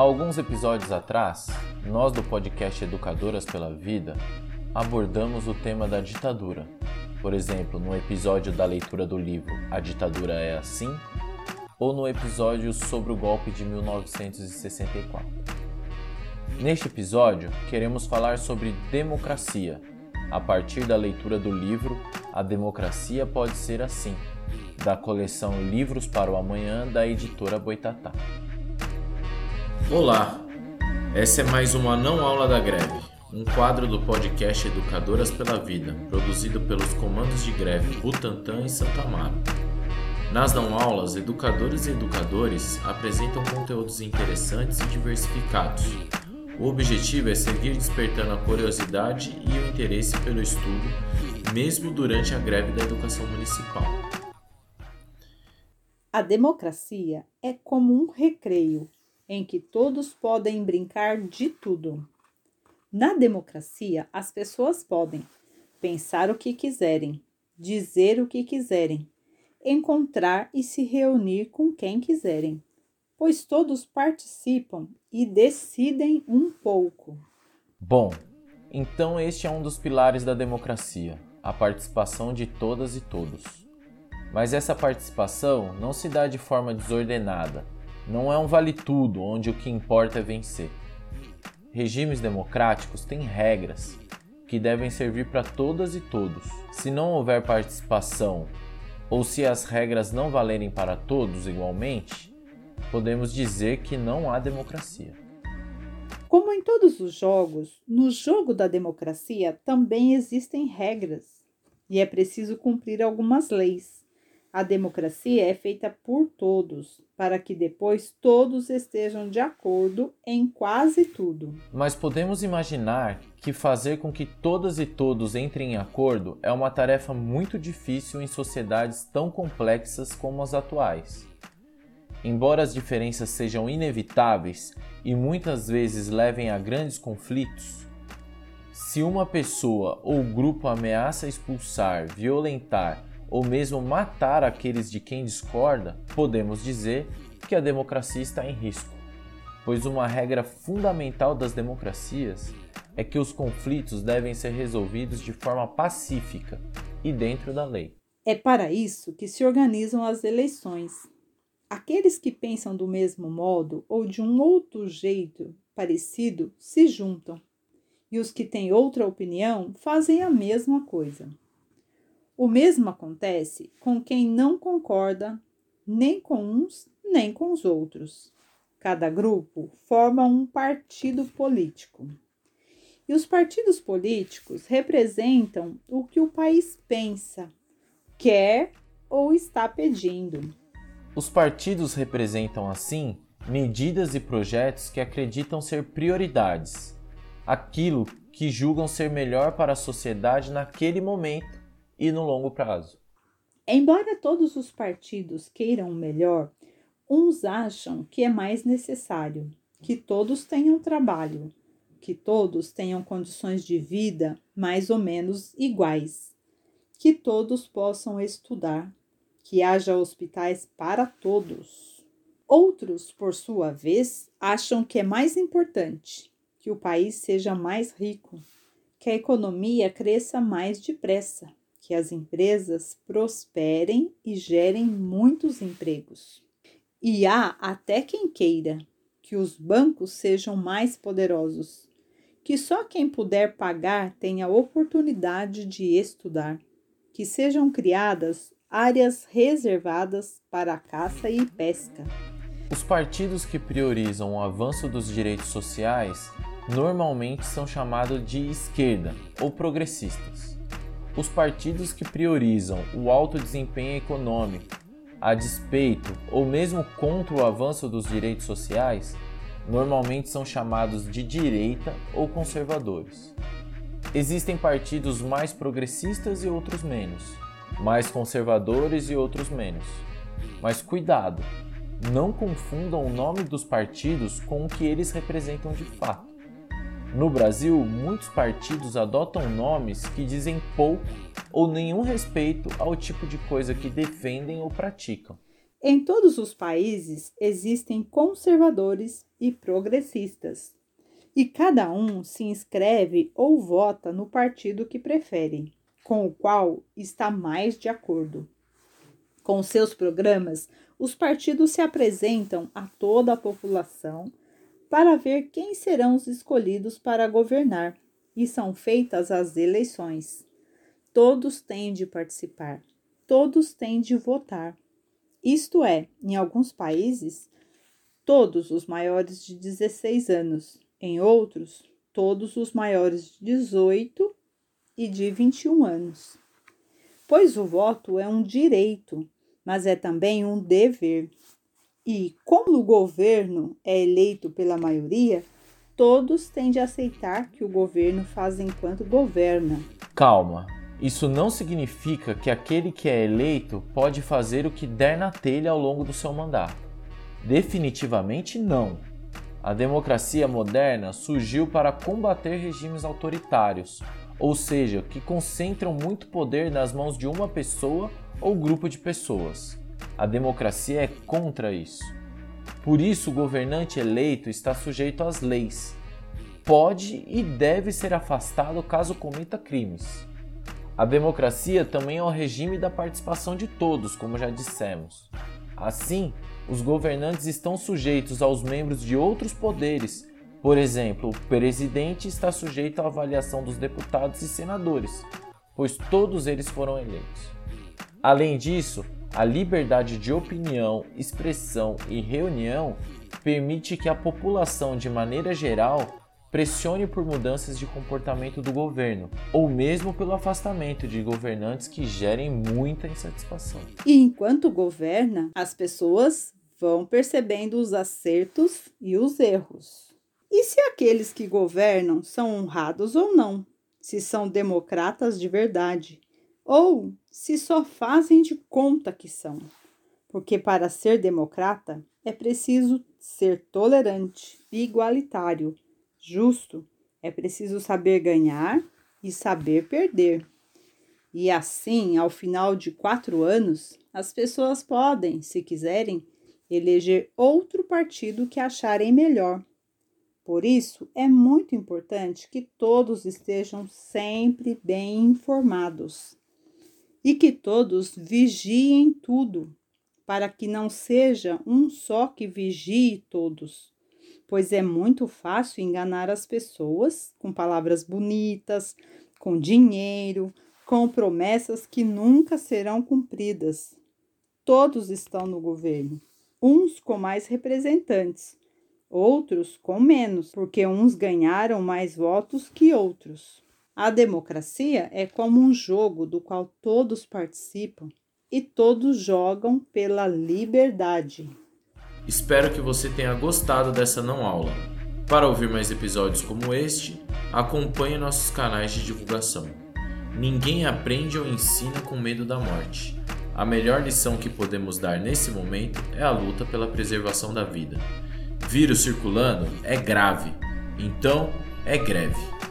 Há alguns episódios atrás, nós do podcast Educadoras pela Vida abordamos o tema da ditadura. Por exemplo, no episódio da leitura do livro A Ditadura é Assim, ou no episódio sobre o golpe de 1964. Neste episódio, queremos falar sobre democracia, a partir da leitura do livro A Democracia Pode Ser Assim, da coleção Livros para o Amanhã da editora Boitatá. Olá, essa é mais uma não aula da greve, um quadro do podcast Educadoras pela Vida, produzido pelos comandos de greve Butantan e Santa Amaro. Nas não aulas, educadores e educadores apresentam conteúdos interessantes e diversificados. O objetivo é seguir despertando a curiosidade e o interesse pelo estudo, mesmo durante a greve da educação municipal. A democracia é como um recreio em que todos podem brincar de tudo. Na democracia, as pessoas podem pensar o que quiserem, dizer o que quiserem, encontrar e se reunir com quem quiserem, pois todos participam e decidem um pouco. Bom, então este é um dos pilares da democracia, a participação de todas e todos. Mas essa participação não se dá de forma desordenada, não é um vale-tudo onde o que importa é vencer. Regimes democráticos têm regras que devem servir para todas e todos. Se não houver participação ou se as regras não valerem para todos igualmente, podemos dizer que não há democracia. Como em todos os jogos, no jogo da democracia também existem regras e é preciso cumprir algumas leis. A democracia é feita por todos, para que depois todos estejam de acordo em quase tudo. Mas podemos imaginar que fazer com que todas e todos entrem em acordo é uma tarefa muito difícil em sociedades tão complexas como as atuais. Embora as diferenças sejam inevitáveis e muitas vezes levem a grandes conflitos, se uma pessoa ou grupo ameaça expulsar, violentar ou mesmo matar aqueles de quem discorda, podemos dizer que a democracia está em risco, pois uma regra fundamental das democracias é que os conflitos devem ser resolvidos de forma pacífica e dentro da lei. É para isso que se organizam as eleições. Aqueles que pensam do mesmo modo ou de um outro jeito parecido se juntam, e os que têm outra opinião fazem a mesma coisa. O mesmo acontece com quem não concorda nem com uns nem com os outros. Cada grupo forma um partido político. E os partidos políticos representam o que o país pensa, quer ou está pedindo. Os partidos representam, assim, medidas e projetos que acreditam ser prioridades, aquilo que julgam ser melhor para a sociedade naquele momento e no longo prazo. Embora todos os partidos queiram o melhor, uns acham que é mais necessário que todos tenham trabalho, que todos tenham condições de vida mais ou menos iguais, que todos possam estudar, que haja hospitais para todos. Outros, por sua vez, acham que é mais importante que o país seja mais rico, que a economia cresça mais depressa, que as empresas prosperem e gerem muitos empregos. E há até quem queira que os bancos sejam mais poderosos, que só quem puder pagar tenha oportunidade de estudar, que sejam criadas áreas reservadas para caça e pesca. Os partidos que priorizam o avanço dos direitos sociais normalmente são chamados de esquerda ou progressistas. Os partidos que priorizam o alto desempenho econômico, a despeito ou mesmo contra o avanço dos direitos sociais, normalmente são chamados de direita ou conservadores. Existem partidos mais progressistas e outros menos, mais conservadores e outros menos. Mas cuidado, não confundam o nome dos partidos com o que eles representam de fato. No Brasil, muitos partidos adotam nomes que dizem pouco ou nenhum respeito ao tipo de coisa que defendem ou praticam. Em todos os países existem conservadores e progressistas, e cada um se inscreve ou vota no partido que prefere, com o qual está mais de acordo. Com seus programas, os partidos se apresentam a toda a população para ver quem serão os escolhidos para governar, e são feitas as eleições. Todos têm de participar, todos têm de votar. Isto é, em alguns países, todos os maiores de 16 anos, em outros, todos os maiores de 18 e de 21 anos. Pois o voto é um direito mas é também um dever. E, como o governo é eleito pela maioria, todos têm de aceitar que o governo faz enquanto governa. Calma, isso não significa que aquele que é eleito pode fazer o que der na telha ao longo do seu mandato. Definitivamente não. A democracia moderna surgiu para combater regimes autoritários, ou seja, que concentram muito poder nas mãos de uma pessoa ou grupo de pessoas. A democracia é contra isso. Por isso, o governante eleito está sujeito às leis. Pode e deve ser afastado caso cometa crimes. A democracia também é o regime da participação de todos, como já dissemos. Assim, os governantes estão sujeitos aos membros de outros poderes. Por exemplo, o presidente está sujeito à avaliação dos deputados e senadores, pois todos eles foram eleitos. Além disso, a liberdade de opinião, expressão e reunião permite que a população, de maneira geral, pressione por mudanças de comportamento do governo, ou mesmo pelo afastamento de governantes que gerem muita insatisfação. E enquanto governa, as pessoas vão percebendo os acertos e os erros. E se aqueles que governam são honrados ou não? Se são democratas de verdade? Ou se só fazem de conta que são. Porque para ser democrata é preciso ser tolerante, igualitário, justo, é preciso saber ganhar e saber perder. E assim, ao final de quatro anos, as pessoas podem, se quiserem, eleger outro partido que acharem melhor. Por isso, é muito importante que todos estejam sempre bem informados e que todos vigiem tudo, para que não seja um só que vigie todos, pois é muito fácil enganar as pessoas com palavras bonitas, com dinheiro, com promessas que nunca serão cumpridas. Todos estão no governo, uns com mais representantes, outros com menos, porque uns ganharam mais votos que outros. A democracia é como um jogo do qual todos participam e todos jogam pela liberdade. Espero que você tenha gostado dessa não aula. Para ouvir mais episódios como este, acompanhe nossos canais de divulgação. Ninguém aprende ou ensina com medo da morte. A melhor lição que podemos dar nesse momento é a luta pela preservação da vida. Vírus circulando é grave, então é greve.